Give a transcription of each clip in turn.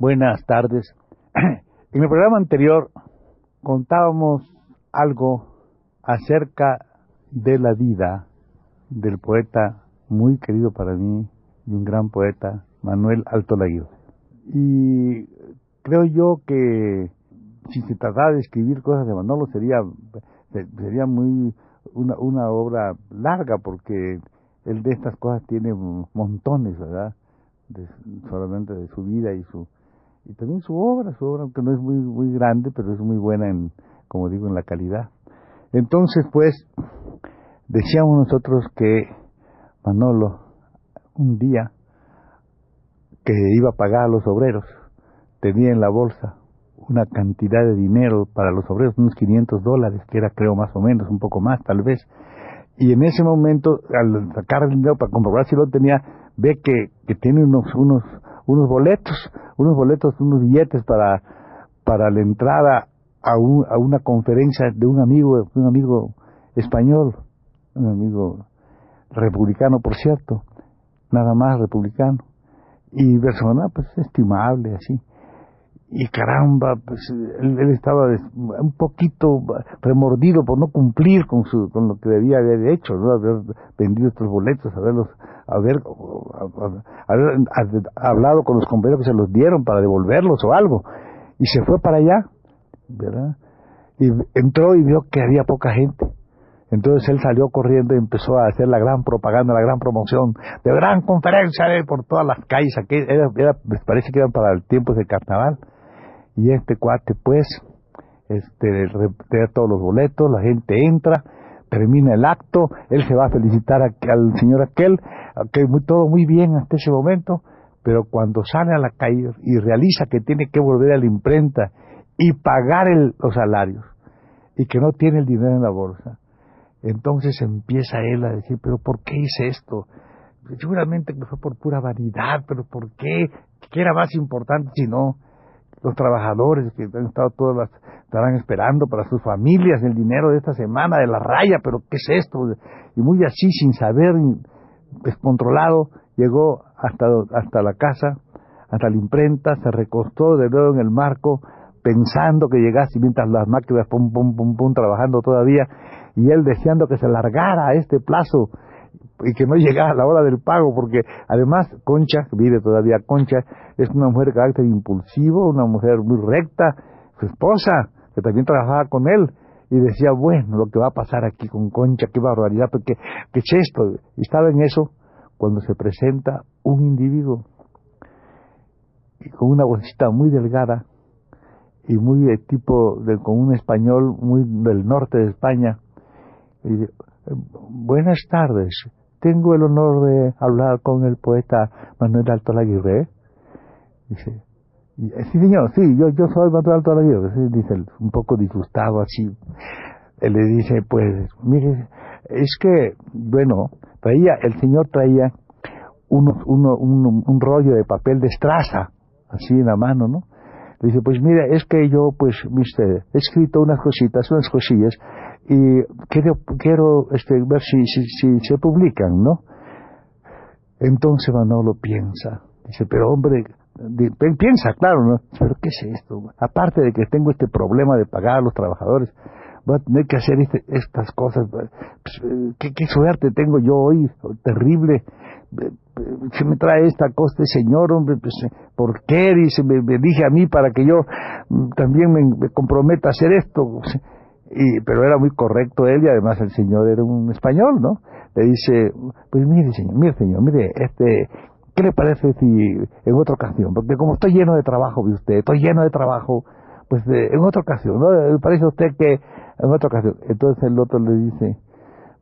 Buenas tardes. En el programa anterior contábamos algo acerca de la vida del poeta muy querido para mí y un gran poeta, Manuel Alto Laguirre. Y creo yo que si se tratara de escribir cosas de Manolo sería, sería muy una, una obra larga porque él de estas cosas tiene montones, ¿verdad? solamente de su vida y su y también su obra, su obra, aunque no es muy, muy grande, pero es muy buena en, como digo, en la calidad. Entonces, pues, decíamos nosotros que Manolo, un día, que iba a pagar a los obreros, tenía en la bolsa una cantidad de dinero para los obreros, unos 500 dólares, que era creo más o menos, un poco más tal vez. Y en ese momento, al sacar el dinero para comprobar si lo tenía, ve que, que tiene unos, unos, unos boletos, unos boletos, unos billetes para, para la entrada a, a una conferencia de un amigo, un amigo español, un amigo republicano, por cierto, nada más republicano, y persona pues estimable, así y caramba, pues él, estaba un poquito remordido por no cumplir con su con lo que debía haber hecho, ¿no? haber vendido estos boletos, haberlos haber, hablado con los compañeros que se los dieron para devolverlos o algo. Y se fue para allá, ¿verdad? Y entró y vio que había poca gente. Entonces él salió corriendo y empezó a hacer la gran propaganda, la gran promoción, de gran conferencia por todas las calles. Aquí era, me parece que eran para el tiempo de carnaval y este cuate pues este todos los boletos, la gente entra, termina el acto, él se va a felicitar al señor aquel, que muy, todo muy bien hasta ese momento, pero cuando sale a la calle y realiza que tiene que volver a la imprenta y pagar los salarios y que no tiene el dinero en la bolsa, entonces empieza él a decir, pero ¿por qué hice esto? Seguramente que fue por pura vanidad, pero ¿por qué? ¿Qué era más importante si no? Los trabajadores que han estado todas las, estarán esperando para sus familias el dinero de esta semana de la raya, pero ¿qué es esto? Y muy así, sin saber, descontrolado, llegó hasta, hasta la casa, hasta la imprenta, se recostó de nuevo en el marco, pensando que llegase mientras las máquinas pum, pum, pum, pum, trabajando todavía, y él deseando que se largara este plazo y que no llegara a la hora del pago, porque además Concha, vive todavía Concha, es una mujer de carácter impulsivo, una mujer muy recta, su esposa, que también trabajaba con él, y decía, bueno, lo que va a pasar aquí con Concha, qué barbaridad, porque qué es esto. Y estaba en eso cuando se presenta un individuo y con una vocecita muy delgada y muy de tipo, de, con un español muy del norte de España. Y dice, buenas tardes, tengo el honor de hablar con el poeta Manuel Alto Laguirre. Dice, sí señor, sí, yo, yo soy Manuel Alto Laguirre. Dice, un poco disgustado así. Él le dice, pues, mire, es que, bueno, traía, el señor traía uno, uno, un, un rollo de papel de estraza, así en la mano, ¿no? Le dice, pues mira, es que yo, pues, viste, he escrito unas cositas, unas cosillas, y quiero, quiero este, ver si, si, se publican, ¿no? Entonces Manolo piensa, dice, pero hombre, piensa, claro, ¿no? Pero ¿qué es esto? Aparte de que tengo este problema de pagar a los trabajadores, voy a tener que hacer este, estas cosas. Pues, ¿qué, ¿qué, suerte tengo yo hoy, terrible. Se me trae esta cosa, este señor, hombre, pues, ¿por qué? Dice, me, dije a mí para que yo mm, también me comprometa a hacer esto. Y, pero era muy correcto él y además el señor era un español, ¿no? Le dice, pues mire señor, mire señor, mire, este, ¿qué le parece si en otra ocasión? Porque como estoy lleno de trabajo, de usted, estoy lleno de trabajo, pues en otra ocasión, ¿no? Parece usted que en otra ocasión. Entonces el otro le dice,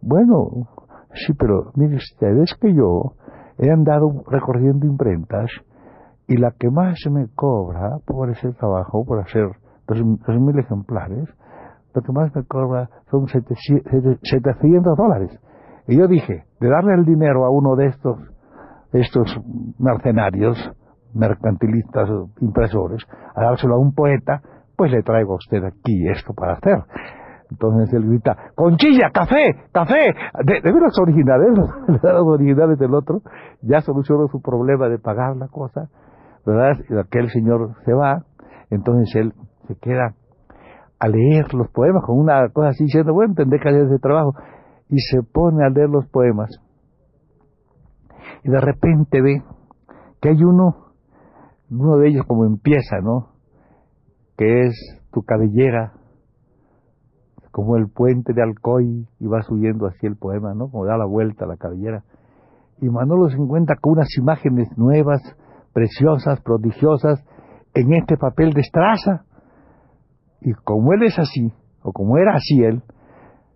bueno, sí, pero mire usted, es que yo he andado recorriendo imprentas y la que más me cobra por ese trabajo, por hacer dos, mil ejemplares, lo que más me cobra son 700 dólares. Y yo dije, de darle el dinero a uno de estos, estos mercenarios, mercantilistas, impresores, a dárselo a un poeta, pues le traigo a usted aquí esto para hacer. Entonces él grita, conchilla, café, café, de, de los originales, los, originales del otro, ya solucionó su problema de pagar la cosa, ¿verdad? Y aquel señor se va, entonces él se queda a leer los poemas con una cosa así diciendo, bueno, tendré que hacer ese trabajo, y se pone a leer los poemas. Y de repente ve que hay uno, uno de ellos como empieza, ¿no? Que es tu cabellera como el puente de Alcoy y va subiendo así el poema, ¿no? Como da la vuelta a la cabellera. Y Manolo se encuentra con unas imágenes nuevas, preciosas, prodigiosas, en este papel de estraza. Y como él es así, o como era así él,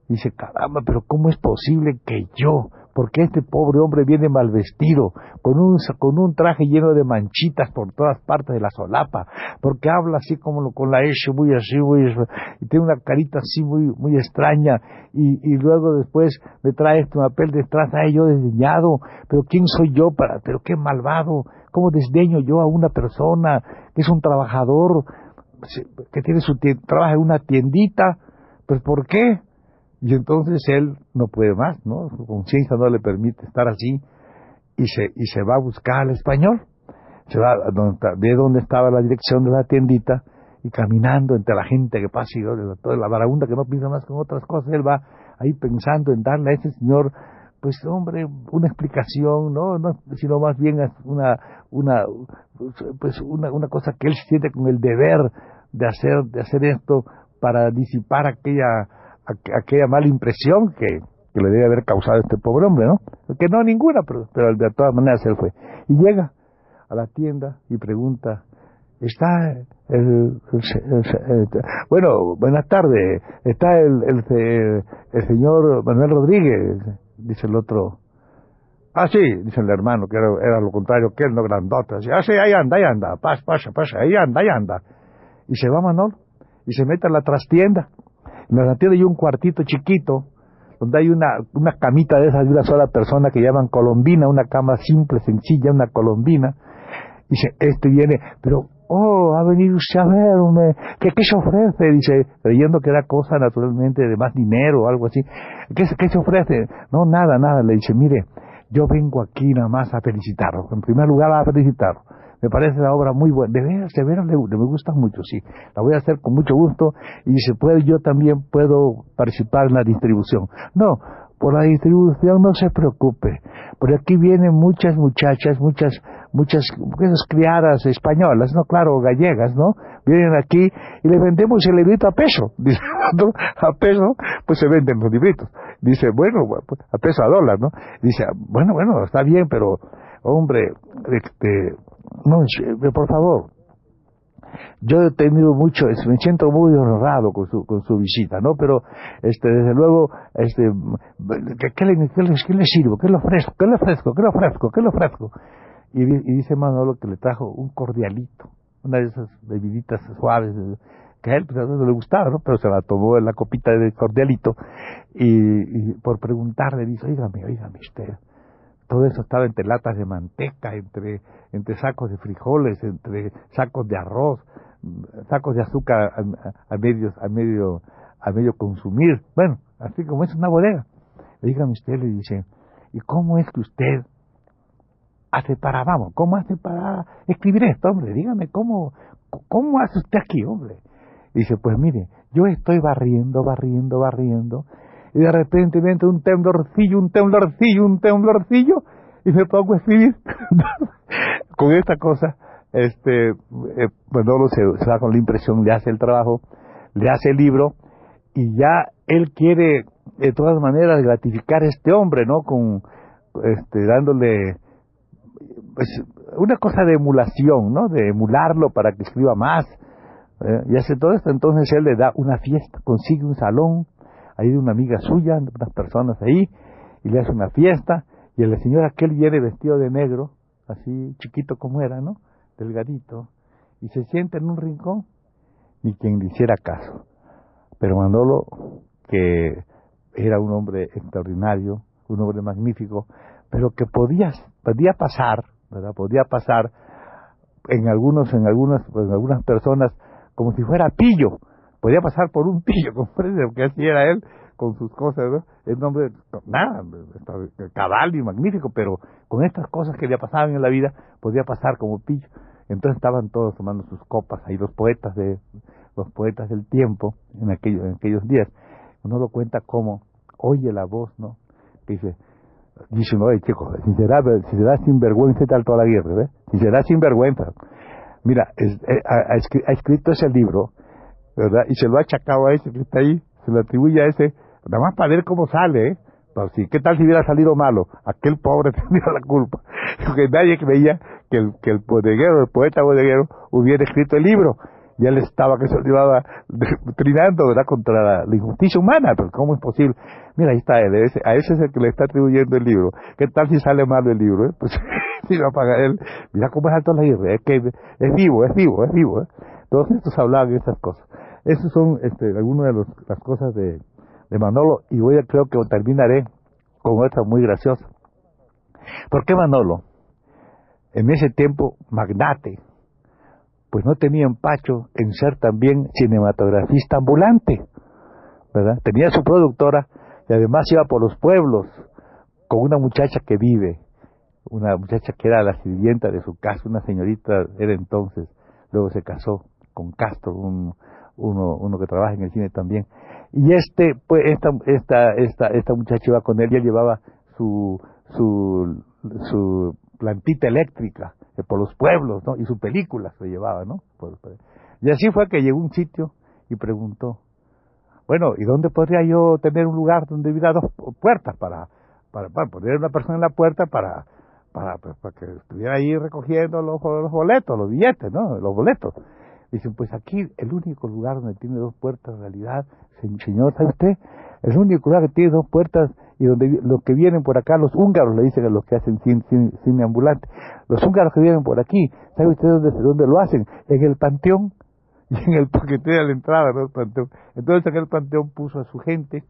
dice, caramba, pero ¿cómo es posible que yo, porque este pobre hombre viene mal vestido, con un, con un traje lleno de manchitas por todas partes de la solapa, porque habla así como con la S muy así, muy, y tiene una carita así muy, muy extraña, y, y luego después me trae este papel de ay yo desdeñado, pero ¿quién soy yo para, pero qué malvado, cómo desdeño yo a una persona que es un trabajador, que tiene su trabaja en una tiendita, pues ¿por qué? Y entonces él no puede más, ¿no? Su conciencia no le permite estar así y se, y se va a buscar al español. Se va donde, ve dónde estaba la dirección de la tiendita y caminando entre la gente que pasa y toda la vagabunda que no piensa más con otras cosas, él va ahí pensando en darle a ese señor, pues hombre, una explicación, no, no sino más bien una, una, pues una, una cosa que él siente con el deber de hacer, de hacer esto para disipar aquella aquella mala impresión que, le debe haber causado este pobre hombre, ¿no? Que no ninguna, pero, pero de todas maneras él fue. Y llega a la tienda y pregunta, está el, bueno, buenas tardes, está el, el, señor Manuel Rodríguez, dice el otro. Ah, sí, dice el hermano, que era, lo contrario que él, no grandote. ah, sí, ahí anda, ahí anda, pasa, pasa, pasa, ahí anda, ahí anda. Y se va Manuel y se mete a la trastienda en la tienda hay un cuartito chiquito donde hay una, una camita de esas de una sola persona que llaman colombina, una cama simple, sencilla, una colombina. Dice, este viene, pero, oh, ha venido usted a verme, ¿qué, qué se ofrece? Dice, creyendo que era cosa naturalmente de más dinero o algo así. ¿Qué, ¿Qué se ofrece? No, nada, nada. Le dice, mire, yo vengo aquí nada más a felicitarlo. En primer lugar, a felicitarlo. Me parece la obra muy buena. De veras, de veras, me gusta mucho, sí. La voy a hacer con mucho gusto y si puede, yo también puedo participar en la distribución. No, por la distribución no se preocupe. Por aquí vienen muchas muchachas, muchas, muchas, muchas criadas españolas, no, claro, gallegas, ¿no? Vienen aquí y les vendemos el librito a peso. Dice, a peso, pues se venden los libritos. Dice, bueno, pues, a peso a dólar, ¿no? Dice, bueno, bueno, está bien, pero, hombre, este, no, por favor, yo he tenido mucho, me siento muy honrado con su, con su visita, ¿no? Pero, este, desde luego, este, ¿qué, le, qué, le, qué le sirvo? ¿Qué le ofrezco? ¿Qué le ofrezco? ¿Qué le ofrezco? ¿Qué le ofrezco? Y, y dice Manolo que le trajo un cordialito, una de esas bebiditas suaves, que a él pues, no le gustaba, ¿no? Pero se la tomó en la copita de cordialito y, y por preguntarle dice, oígame, oígame usted, todo eso estaba entre latas de manteca, entre, entre sacos de frijoles, entre sacos de arroz, sacos de azúcar a, medio, a, medio, a medio consumir. Bueno, así como es una bodega. Dígame usted, le dice, ¿y cómo es que usted hace para, vamos, cómo hace para escribir esto, hombre? Dígame, ¿cómo, cómo hace usted aquí, hombre? Dice, pues mire, yo estoy barriendo, barriendo, barriendo, y de repente me entra un temblorcillo, un temblorcillo, un temblorcillo, y me pongo a escribir. con esta cosa, este, eh, Manolo se, se va con la impresión, le hace el trabajo, le hace el libro, y ya él quiere, de todas maneras, gratificar a este hombre, ¿no? Con, este, dándole, pues, una cosa de emulación, ¿no? De emularlo para que escriba más, ¿eh? y hace todo esto, entonces él le da una fiesta, consigue un salón, ahí de una amiga suya, unas personas ahí, y le hace una fiesta, y el señor aquel viene vestido de negro, así chiquito como era, ¿no? Delgadito, y se sienta en un rincón, ni quien le hiciera caso. Pero Manolo, que era un hombre extraordinario, un hombre magnífico, pero que podía, podía pasar, ¿verdad? Podía pasar en algunos, en algunas, en algunas personas como si fuera pillo, podía pasar por un pillo, comprende lo que así era él con sus cosas, ¿no? El nombre, nada, cabal y magnífico, pero con estas cosas que le pasaban en la vida, podía pasar como pillo. Entonces estaban todos tomando sus copas, ahí los poetas de los poetas del tiempo en aquellos, en aquellos días. Uno lo cuenta como oye la voz, ¿no? Que dice, dice uno, chicos, si será, si será sinvergüenza y tal toda la guerra, ¿ves? Si será sinvergüenza. Mira, eh, ha, escrito ese libro, ¿verdad? Y se lo ha achacado a ese que está ahí, se lo atribuye a ese, nada más para ver cómo sale, ¿eh? ¿qué tal si hubiera salido malo? Aquel pobre tenía la culpa. Porque nadie creía que el, que el bodeguero, el poeta bodeguero, hubiera escrito el libro. Y él estaba que se llevaba trinando, ¿verdad?, contra la, injusticia humana. Pero ¿cómo es posible? Mira, ahí está él, a ese es el que le está atribuyendo el libro. ¿Qué tal si sale malo el libro? Eh? Pues si lo paga él. Mira cómo es alto la guerra, es que es vivo, es vivo, es vivo. ¿eh? Todos estos hablaban de esas cosas. Esas son este, algunas de las cosas de, de Manolo y voy a, creo que terminaré con otra muy graciosa. ¿Por qué Manolo? En ese tiempo, magnate, pues no tenía empacho en ser también cinematografista ambulante, ¿verdad? Tenía su productora y además iba por los pueblos con una muchacha que vive, una muchacha que era la sirvienta de su casa, una señorita era entonces, luego se casó con Castro, un, uno, uno que trabaja en el cine también, y este, pues, esta, esta, esta, esta muchacha iba con él, ya llevaba su, su, su plantita eléctrica eh, por los pueblos, ¿no? Y su película se llevaba, ¿no? y así fue que llegó un sitio y preguntó, bueno, ¿y dónde podría yo tener un lugar donde hubiera dos puertas para, para, para poner una persona en la puerta para, para, pues, para que estuviera ahí recogiendo los, los boletos, los billetes, ¿no? Los boletos. Dicen, pues aquí el único lugar donde tiene dos puertas en realidad, señor, ¿sabe usted? El único lugar que tiene dos puertas y donde los que vienen por acá, los húngaros, le dicen a los que hacen cine, ambulante, los húngaros que vienen por aquí, ¿sabe usted dónde, dónde lo hacen? En el panteón y en el paquete de la entrada, ¿no? panteón. Entonces en el panteón puso a su gente,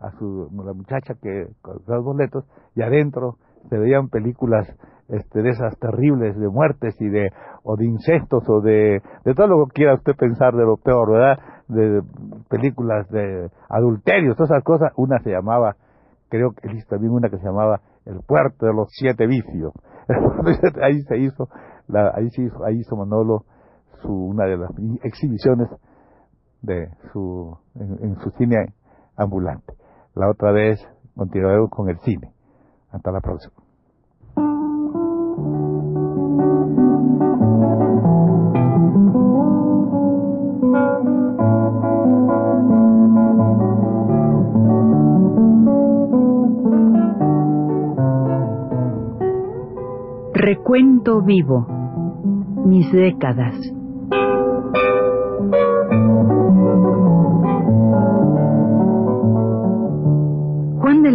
a su la muchacha que con los boletos, y adentro se veían películas este, de esas terribles de muertes y de o de incestos o de, de todo lo que quiera usted pensar de lo peor, ¿verdad? De, películas de adulterios, todas esas cosas. Una se llamaba, creo que existe también una que se llamaba El puerto de los siete vicios. ahí se hizo, la, ahí se hizo, ahí hizo Manolo su, una de las exhibiciones de su, en, en su cine ambulante. La otra vez continuaremos con el cine. Hasta la próxima. Recuento vivo. Mis décadas.